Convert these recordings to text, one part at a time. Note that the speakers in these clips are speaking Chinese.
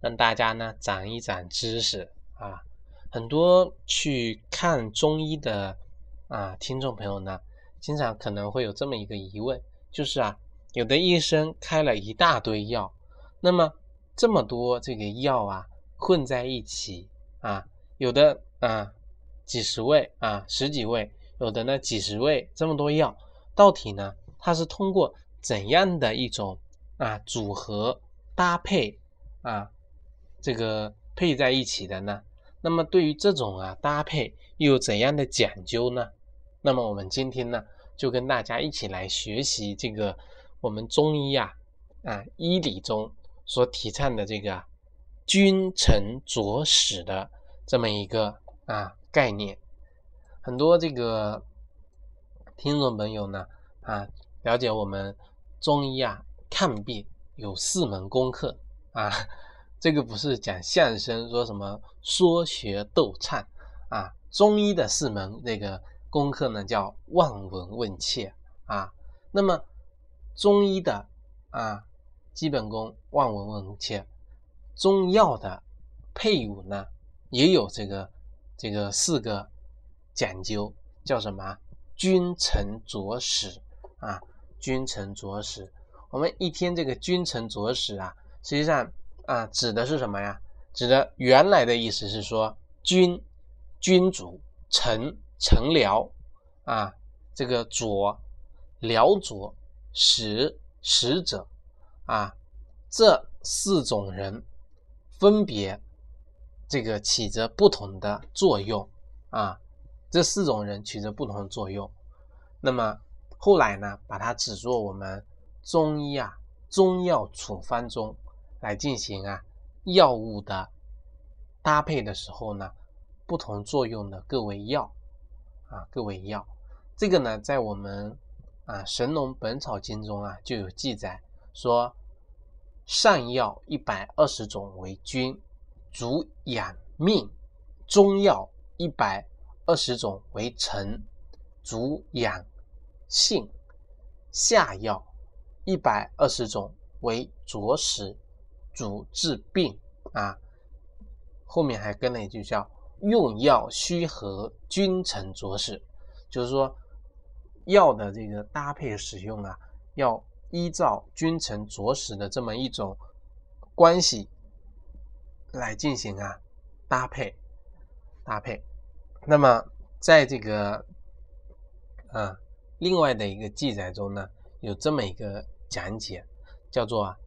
让大家呢长一长知识啊！很多去看中医的啊听众朋友呢，经常可能会有这么一个疑问，就是啊，有的医生开了一大堆药，那么这么多这个药啊混在一起啊，有的啊几十味啊十几味，有的呢几十味，这么多药，到底呢它是通过怎样的一种啊组合搭配啊？这个配在一起的呢？那么对于这种啊搭配又有怎样的讲究呢？那么我们今天呢就跟大家一起来学习这个我们中医啊啊医理中所提倡的这个君臣佐使的这么一个啊概念。很多这个听众朋友呢啊了解我们中医啊看病有四门功课啊。这个不是讲相声说什么说学逗唱啊，中医的四门那个功课呢叫望闻问切啊。那么中医的啊基本功望闻问切，中药的配伍呢也有这个这个四个讲究，叫什么君臣佐使啊？君臣佐使，我们一天这个君臣佐使啊，实际上。啊，指的是什么呀？指的原来的意思是说，君，君主，臣，臣僚，啊，这个佐，僚佐，使，使者，啊，这四种人分别这个起着不同的作用，啊，这四种人起着不同的作用。那么后来呢，把它指作我们中医啊，中药处方中。来进行啊药物的搭配的时候呢，不同作用的各味药啊各味药，这个呢在我们啊《神农本草经》中啊就有记载说，上药一百二十种为君，主养命；中药一百二十种为臣，主养性；下药一百二十种为佐使。主治病啊，后面还跟了一句叫“用药须合君臣佐使”，就是说药的这个搭配使用啊，要依照君臣佐使的这么一种关系来进行啊搭配搭配。那么在这个啊另外的一个记载中呢，有这么一个讲解，叫做啊。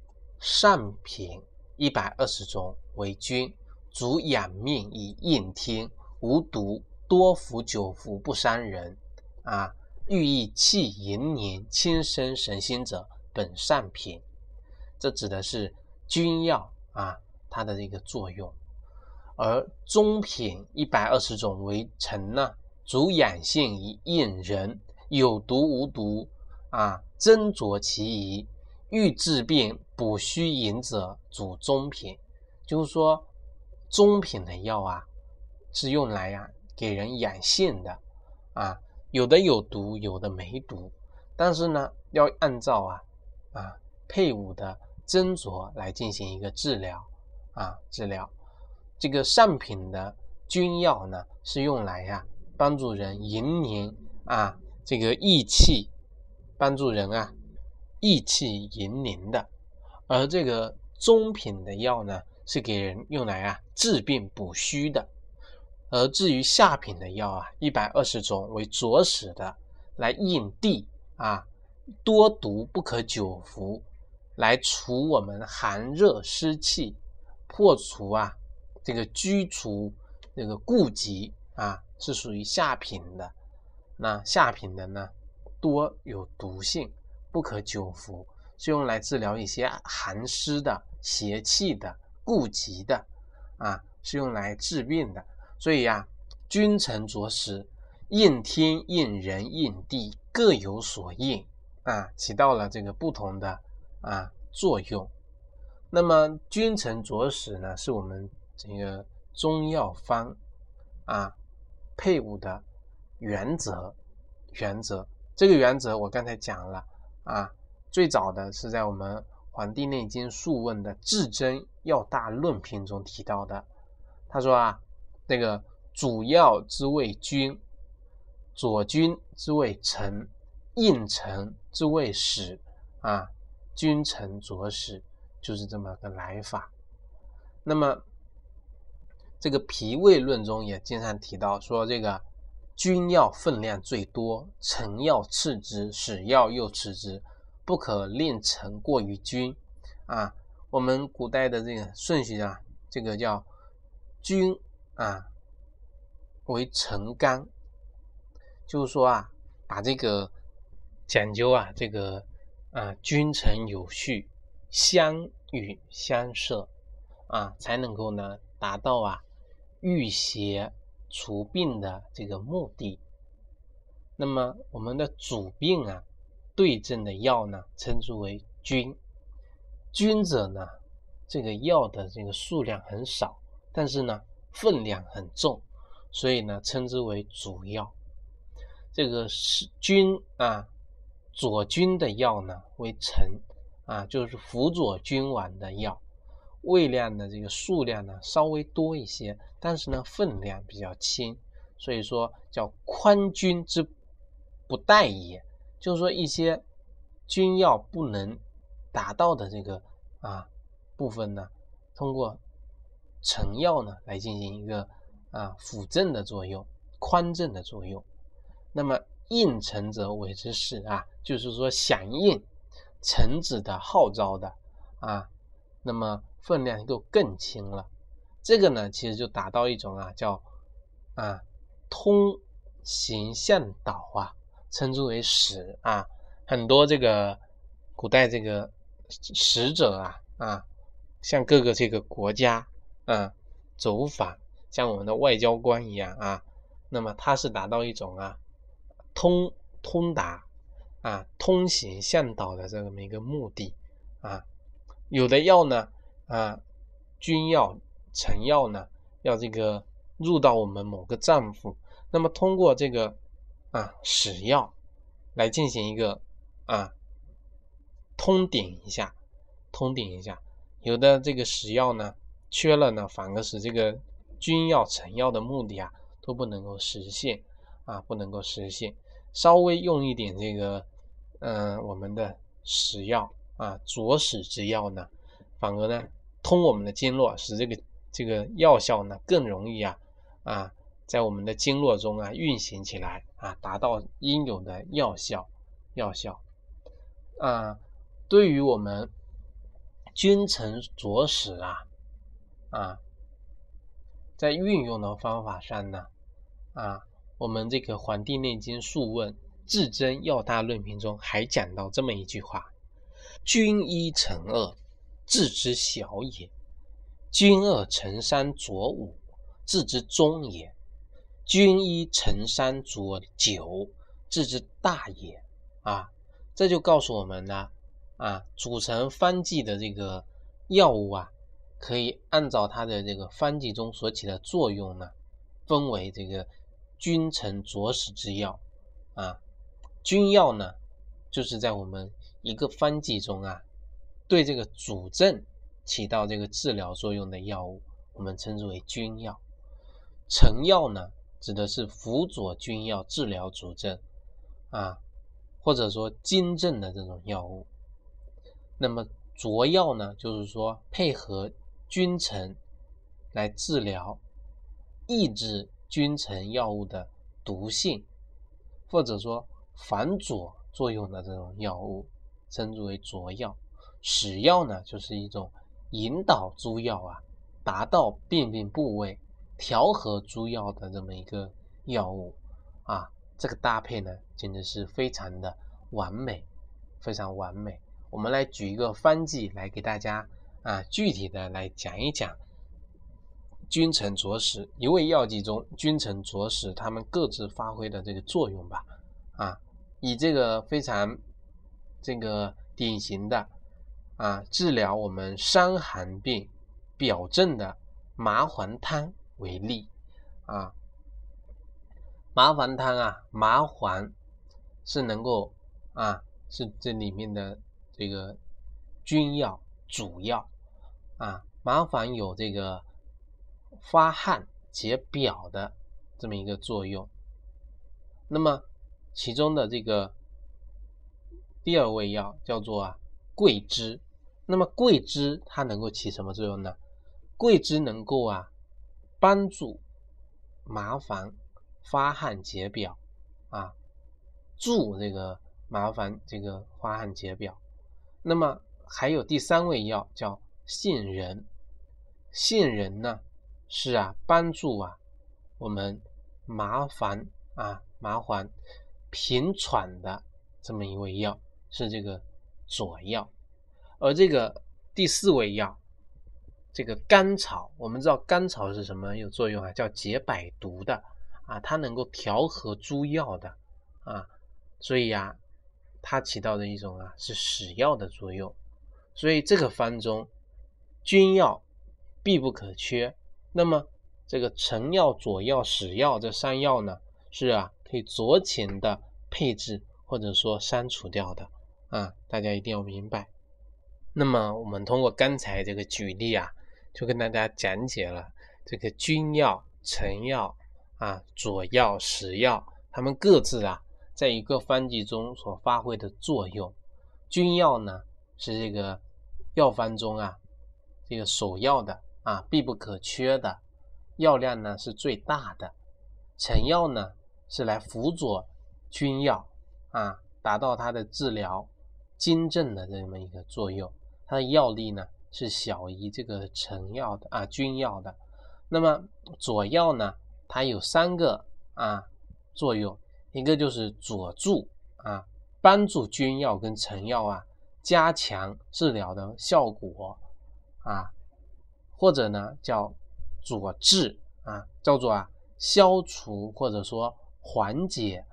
上品一百二十种为君，主养命以应天，无毒，多服久服不伤人。啊，寓意气盈年、轻生神心者，本上品。这指的是君药啊，它的这个作用。而中品一百二十种为臣呢，主养性以应人，有毒无毒啊，斟酌其宜。欲治病补虚饮者，主中品，就是说中品的药啊，是用来呀给人养性的啊，有的有毒，有的没毒，但是呢，要按照啊啊配伍的斟酌来进行一个治疗啊治疗。这个上品的君药呢，是用来呀帮助人延年啊，这个益气，帮助人啊。益气盈宁的，而这个中品的药呢，是给人用来啊治病补虚的。而至于下品的药啊，一百二十种为佐使的，来应地啊，多毒不可久服，来除我们寒热湿气，破除啊这个居除这个痼疾啊，是属于下品的。那下品的呢，多有毒性。不可久服，是用来治疗一些寒湿的、邪气的痼疾的啊，是用来治病的。所以呀，君臣佐使，应天应人应地各有所应啊，起到了这个不同的啊作用。那么君臣佐使呢，是我们这个中药方啊配伍的原则。原则这个原则我刚才讲了啊，最早的是在我们《黄帝内经·素问》的《至真要大论篇》中提到的。他说啊，那个主要之谓君，左君之谓臣，应臣之谓使啊，君臣佐使。就是这么个来法。那么，这个脾胃论中也经常提到说，这个君药分量最多，臣药次之，使药又次之，不可令臣过于君。啊，我们古代的这个顺序啊，这个叫君啊为臣纲，就是说啊，把这个讲究啊，这个啊君臣有序。相与相摄啊，才能够呢达到啊御邪除病的这个目的。那么我们的主病啊对症的药呢，称之为君。君者呢，这个药的这个数量很少，但是呢分量很重，所以呢称之为主药。这个是君啊，左君的药呢为臣。啊，就是辅佐君王的药，胃量的这个数量呢稍微多一些，但是呢分量比较轻，所以说叫宽君之不待也。就是说一些君药不能达到的这个啊部分呢，通过成药呢来进行一个啊辅正的作用，宽正的作用。那么应臣者为之使啊，就是说响应。臣子的号召的啊，那么分量就更轻了。这个呢，其实就达到一种啊，叫啊通行向导啊，称之为使啊。很多这个古代这个使者啊啊，像各个这个国家啊走访，像我们的外交官一样啊，那么他是达到一种啊通通达。啊，通行向导的这么一个目的啊，有的药呢，啊，君药、臣药呢，要这个入到我们某个脏腑，那么通过这个啊使药来进行一个啊通顶一下，通顶一下，有的这个使药呢缺了呢，反而使这个君药、臣药的目的啊都不能够实现啊，不能够实现，稍微用一点这个。嗯，我们的使药啊，佐使之药呢，反而呢通我们的经络，使这个这个药效呢更容易啊啊，在我们的经络中啊运行起来啊，达到应有的药效药效啊。对于我们君臣佐使啊啊，在运用的方法上呢啊，我们这个《黄帝内经·素问》。《至真要大论篇》中还讲到这么一句话：“君一臣二，治之小也；君二臣三佐五，治之中也；君一臣三佐九，治之大也。”啊，这就告诉我们呢，啊，组成方剂的这个药物啊，可以按照它的这个方剂中所起的作用呢，分为这个君臣佐使之药啊。君药呢，就是在我们一个方剂中啊，对这个主症起到这个治疗作用的药物，我们称之为君药。臣药呢，指的是辅佐君药治疗主症啊，或者说金症的这种药物。那么佐药呢，就是说配合君臣来治疗、抑制君臣药物的毒性，或者说。反佐作用的这种药物，称之为佐药。使药呢，就是一种引导诸药啊，达到病病部位，调和诸药的这么一个药物啊。这个搭配呢，简直是非常的完美，非常完美。我们来举一个方剂来给大家啊，具体的来讲一讲君臣佐使一味药剂中君臣佐使他们各自发挥的这个作用吧。啊，以这个非常这个典型的啊治疗我们伤寒病表症的麻黄汤为例啊，麻黄汤啊，麻黄是能够啊是这里面的这个君药主药啊，麻黄有这个发汗解表的这么一个作用，那么。其中的这个第二味药叫做啊桂枝，那么桂枝它能够起什么作用呢？桂枝能够啊帮助麻烦发汗解表啊，助这个麻烦这个发汗解表。那么还有第三味药叫杏仁，杏仁呢是啊帮助啊我们麻烦啊麻烦。平喘的这么一味药是这个佐药，而这个第四味药，这个甘草，我们知道甘草是什么有作用啊？叫解百毒的啊，它能够调和诸药的啊，所以呀，它起到的一种啊是使药的作用。所以这个方中，君药必不可缺。那么这个臣药、佐药、使药这三药呢，是啊。可以酌情的配置或者说删除掉的啊，大家一定要明白。那么我们通过刚才这个举例啊，就跟大家讲解了这个君药、臣药啊、佐药、使药，它们各自啊在一个方剂中所发挥的作用。君药呢是这个药方中啊这个首要的啊必不可缺的药量呢是最大的，臣药呢。是来辅佐君药啊，达到它的治疗经症的这么一个作用。它的药力呢是小于这个成药的啊，君药的。那么佐药呢，它有三个啊作用，一个就是佐助啊，帮助君药跟成药啊加强治疗的效果啊，或者呢叫佐治啊，叫做啊消除或者说。缓解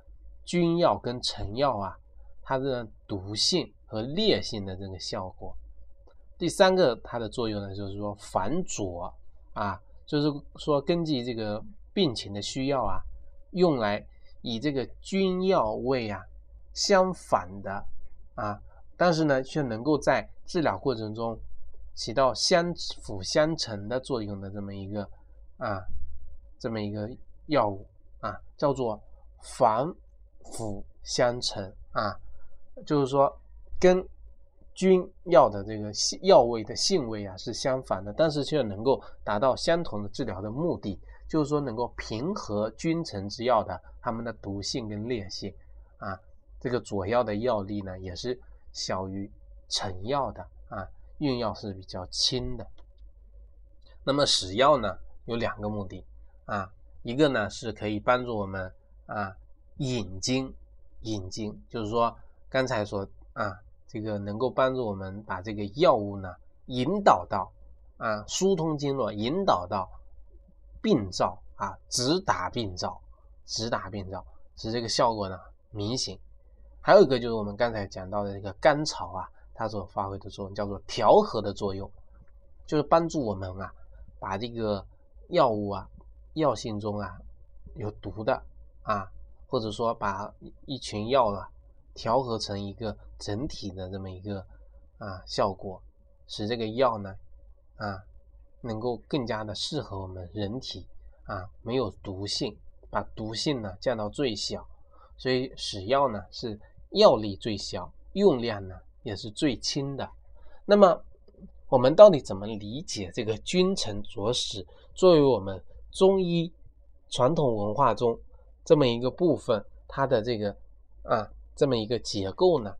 君药跟成药啊，它的毒性和烈性的这个效果。第三个它的作用呢，就是说反佐啊，就是说根据这个病情的需要啊，用来以这个君药味啊相反的啊，但是呢却能够在治疗过程中起到相辅相成的作用的这么一个啊这么一个药物。啊，叫做反腐相成啊，就是说跟君药的这个药味的性味啊是相反的，但是却能够达到相同的治疗的目的，就是说能够平和君臣之药的它们的毒性跟烈性啊。这个佐药的药力呢也是小于臣药的啊，用药是比较轻的。那么使药呢有两个目的啊。一个呢是可以帮助我们啊引经，引经就是说刚才说啊这个能够帮助我们把这个药物呢引导到啊疏通经络，引导到病灶啊直达病灶，直达病灶，使这个效果呢明显。还有一个就是我们刚才讲到的这个甘草啊，它所发挥的作用叫做调和的作用，就是帮助我们啊把这个药物啊。药性中啊有毒的啊，或者说把一群药啊调和成一个整体的这么一个啊效果，使这个药呢啊能够更加的适合我们人体啊，没有毒性，把毒性呢降到最小，所以使药呢是药力最小，用量呢也是最轻的。那么我们到底怎么理解这个君臣佐使作为我们？中医传统文化中这么一个部分，它的这个啊这么一个结构呢，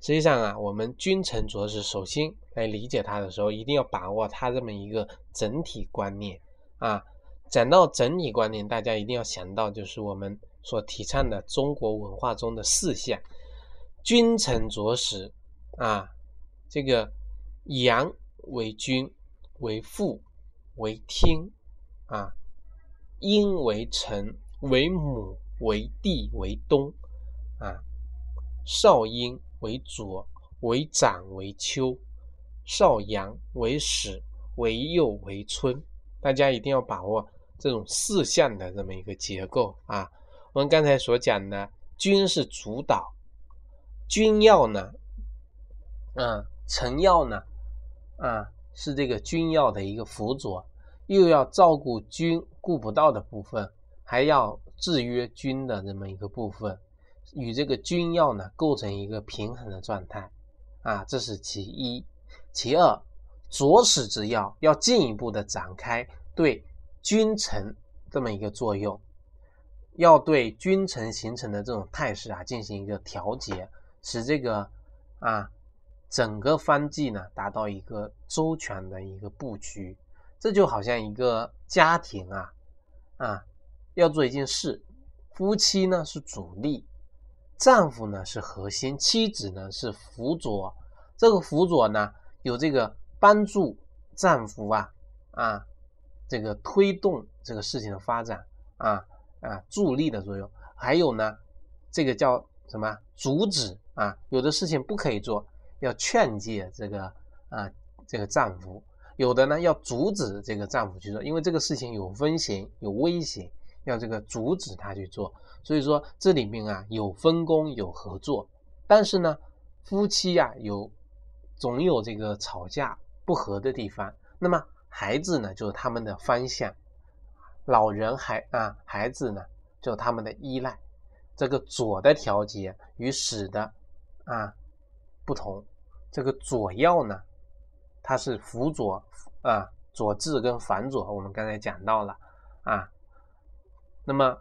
实际上啊，我们君臣佐使，首先来理解它的时候，一定要把握它这么一个整体观念啊。讲到整体观念，大家一定要想到，就是我们所提倡的中国文化中的四项：君臣佐使啊，这个阳为君，为父，为天，啊，阴为臣，为母，为地，为东，啊，少阴为左，为长，为秋，少阳为始，为右，为春。大家一定要把握这种四象的这么一个结构啊。我们刚才所讲的，君是主导，君要呢，啊，臣要呢，啊，是这个君要的一个辅佐，又要照顾君顾不到的部分，还要制约君的这么一个部分，与这个君要呢构成一个平衡的状态，啊，这是其一。其二。左使之要，要进一步的展开对君臣这么一个作用，要对君臣形成的这种态势啊进行一个调节，使这个啊整个方剂呢达到一个周全的一个布局。这就好像一个家庭啊啊要做一件事，夫妻呢是主力，丈夫呢是核心，妻子呢是辅佐。这个辅佐呢有这个。帮助丈夫啊啊，这个推动这个事情的发展啊啊助力的作用，还有呢，这个叫什么？阻止啊，有的事情不可以做，要劝诫这个啊这个丈夫；有的呢要阻止这个丈夫去做，因为这个事情有风险有危险，要这个阻止他去做。所以说这里面啊有分工有合作，但是呢夫妻呀有总有这个吵架。不合的地方，那么孩子呢，就是他们的方向；老人孩啊，孩子呢，就是他们的依赖。这个左的调节与使的啊不同，这个左要呢，它是辅佐啊，左治跟反左，我们刚才讲到了啊。那么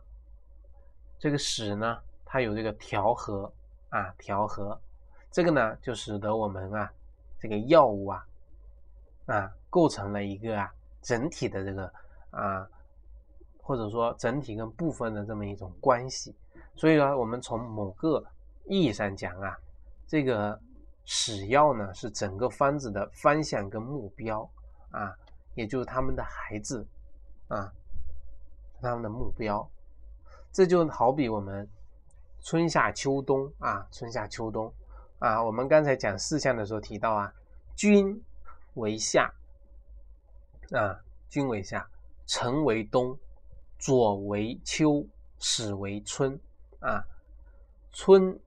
这个使呢，它有这个调和啊，调和，这个呢，就使得我们啊，这个药物啊。啊，构成了一个啊整体的这个啊，或者说整体跟部分的这么一种关系。所以呢，我们从某个意义上讲啊，这个使药呢是整个方子的方向跟目标啊，也就是他们的孩子啊，他们的目标。这就好比我们春夏秋冬啊，春夏秋冬啊，我们刚才讲四象的时候提到啊，君。为夏啊，君为夏，臣为冬，左为秋，始为春啊。春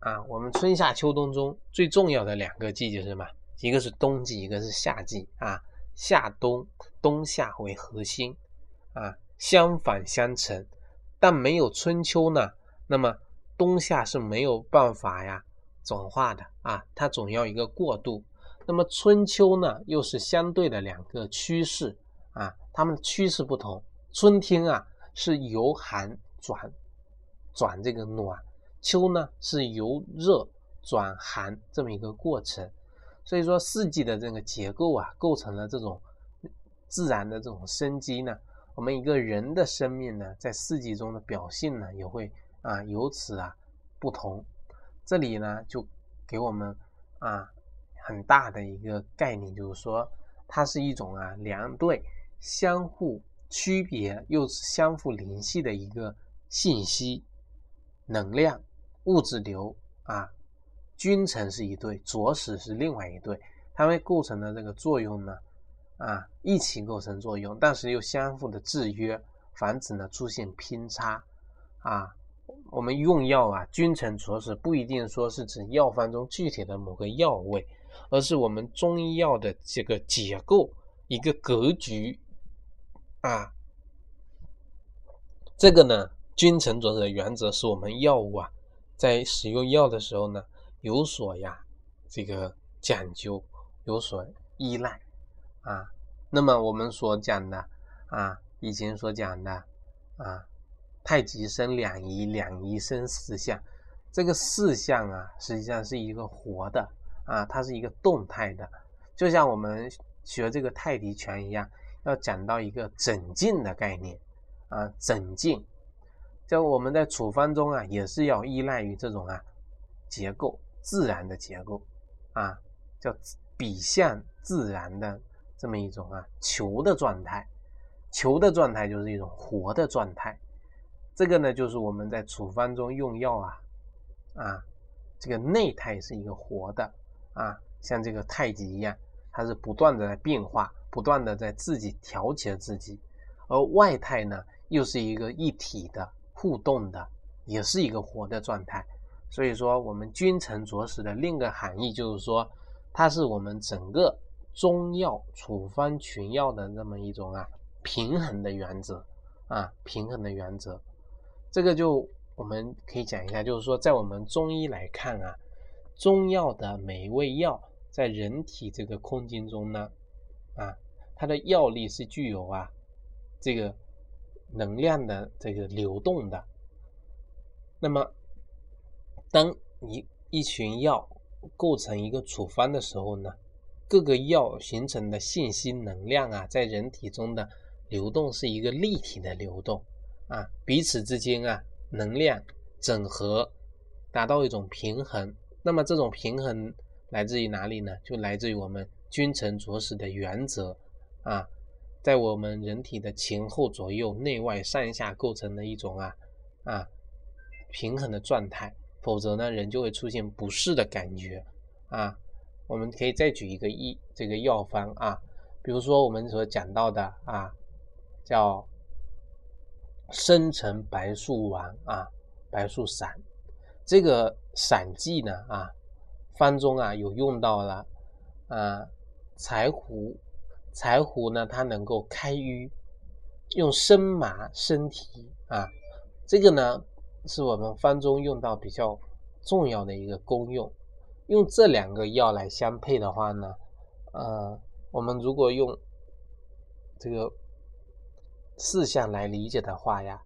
啊，我们春夏秋冬中最重要的两个季节是什么？一个是冬季，一个是夏季啊。夏冬，冬夏为核心啊，相反相成。但没有春秋呢，那么冬夏是没有办法呀转化的啊，它总要一个过渡。那么春秋呢，又是相对的两个趋势啊，它们趋势不同。春天啊是由寒转转这个暖，秋呢是由热转寒这么一个过程。所以说四季的这个结构啊，构成了这种自然的这种生机呢。我们一个人的生命呢，在四季中的表现呢，也会啊由此啊不同。这里呢就给我们啊。很大的一个概念，就是说，它是一种啊两对相互区别又相互联系的一个信息、能量、物质流啊。君臣是一对，左使是另外一对，它们构成的这个作用呢，啊，一起构成作用，但是又相互的制约，防止呢出现偏差啊。我们用药啊，君臣佐使不一定说是指药方中具体的某个药味。而是我们中医药的这个结构一个格局啊，这个呢君臣佐使的原则是我们药物啊在使用药的时候呢有所呀这个讲究有所依赖啊。那么我们所讲的啊以前所讲的啊太极生两仪，两仪生四象，这个四象啊实际上是一个活的。啊，它是一个动态的，就像我们学这个太极拳一样，要讲到一个整劲的概念啊，整劲。就我们在处方中啊，也是要依赖于这种啊结构，自然的结构啊，叫比向自然的这么一种啊球的状态，球的状态就是一种活的状态。这个呢，就是我们在处方中用药啊啊，这个内态是一个活的啊，像这个太极一样，它是不断的在变化，不断的在自己调节自己，而外态呢，又是一个一体的互动的，也是一个活的状态。所以说，我们君臣佐使的另一个含义就是说，它是我们整个中药处方群药的那么一种啊平衡的原则啊平衡的原则。这个就我们可以讲一下，就是说，在我们中医来看啊，中药的每一味药在人体这个空间中呢，啊，它的药力是具有啊这个能量的这个流动的。那么当一一群药构成一个处方的时候呢，各个药形成的信息能量啊，在人体中的流动是一个立体的流动啊，彼此之间啊能量整合，达到一种平衡。那么这种平衡来自于哪里呢？就来自于我们君臣佐使的原则啊，在我们人体的前后左右、内外上下构成的一种啊啊平衡的状态。否则呢，人就会出现不适的感觉啊。我们可以再举一个一这个药方啊，比如说我们所讲到的啊，叫生辰白术丸啊，白术散。这个散剂呢啊，方中啊有用到了啊柴胡，柴胡呢它能够开瘀，用生麻生提啊，这个呢。是我们方中用到比较重要的一个功用。用这两个药来相配的话呢，呃，我们如果用这个四象来理解的话呀，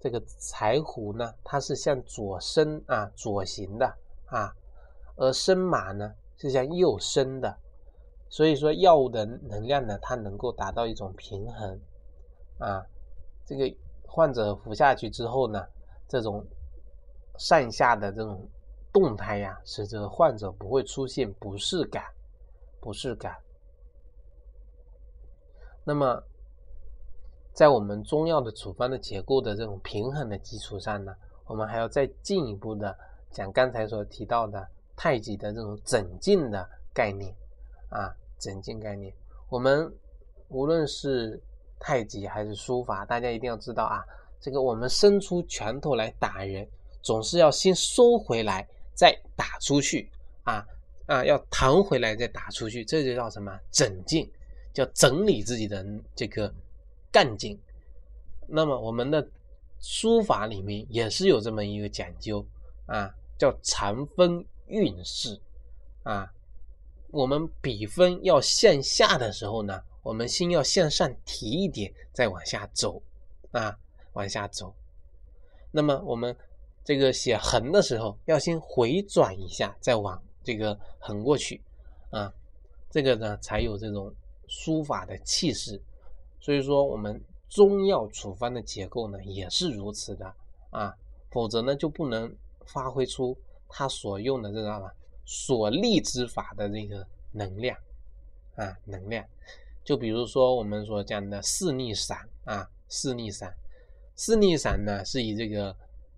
这个柴胡呢，它是向左伸啊，左行的啊，而生马呢是向右伸的，所以说药物的能量呢，它能够达到一种平衡啊。这个患者服下去之后呢。这种上下的这种动态呀，使这个患者不会出现不适感，不适感。那么，在我们中药的处方的结构的这种平衡的基础上呢，我们还要再进一步的讲刚才所提到的太极的这种整劲的概念啊，整劲概念。我们无论是太极还是书法，大家一定要知道啊。这个我们伸出拳头来打人，总是要先收回来再打出去啊啊，要弹回来再打出去，这就叫什么整劲，叫整理自己的这个干劲。那么我们的书法里面也是有这么一个讲究啊，叫长分韵势啊。我们笔锋要向下的时候呢，我们先要向上提一点，再往下走啊。往下走，那么我们这个写横的时候，要先回转一下，再往这个横过去啊，这个呢才有这种书法的气势。所以说，我们中药处方的结构呢也是如此的啊，否则呢就不能发挥出它所用的这个所立之法的这个能量啊能量。就比如说我们所讲的四逆散啊，四逆散。四逆散呢，是以这个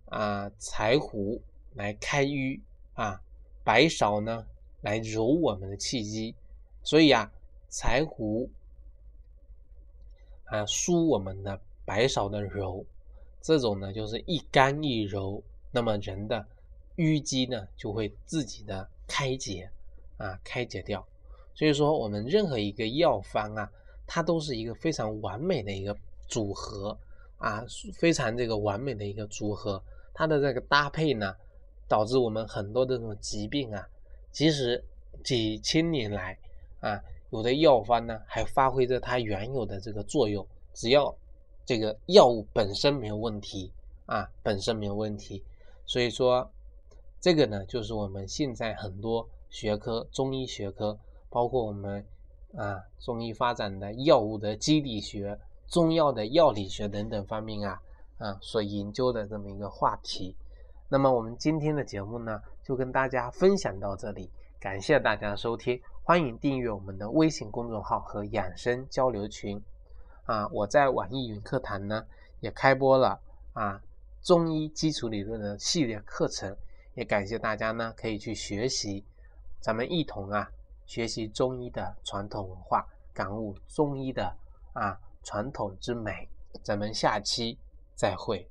啊柴胡来开瘀啊，白芍呢来柔我们的气机，所以啊柴胡啊疏我们的白芍的柔，这种呢就是一干一柔，那么人的淤积呢就会自己的开解啊开解掉。所以说我们任何一个药方啊，它都是一个非常完美的一个组合。啊，非常这个完美的一个组合，它的这个搭配呢，导致我们很多的这种疾病啊，其实几千年来啊，有的药方呢还发挥着它原有的这个作用，只要这个药物本身没有问题啊，本身没有问题，所以说这个呢，就是我们现在很多学科，中医学科，包括我们啊中医发展的药物的机理学。中药的药理学等等方面啊，啊所研究的这么一个话题。那么我们今天的节目呢，就跟大家分享到这里，感谢大家的收听，欢迎订阅我们的微信公众号和养生交流群。啊，我在网易云课堂呢也开播了啊中医基础理论的系列课程，也感谢大家呢可以去学习，咱们一同啊学习中医的传统文化，感悟中医的啊传统之美。咱们下期再会。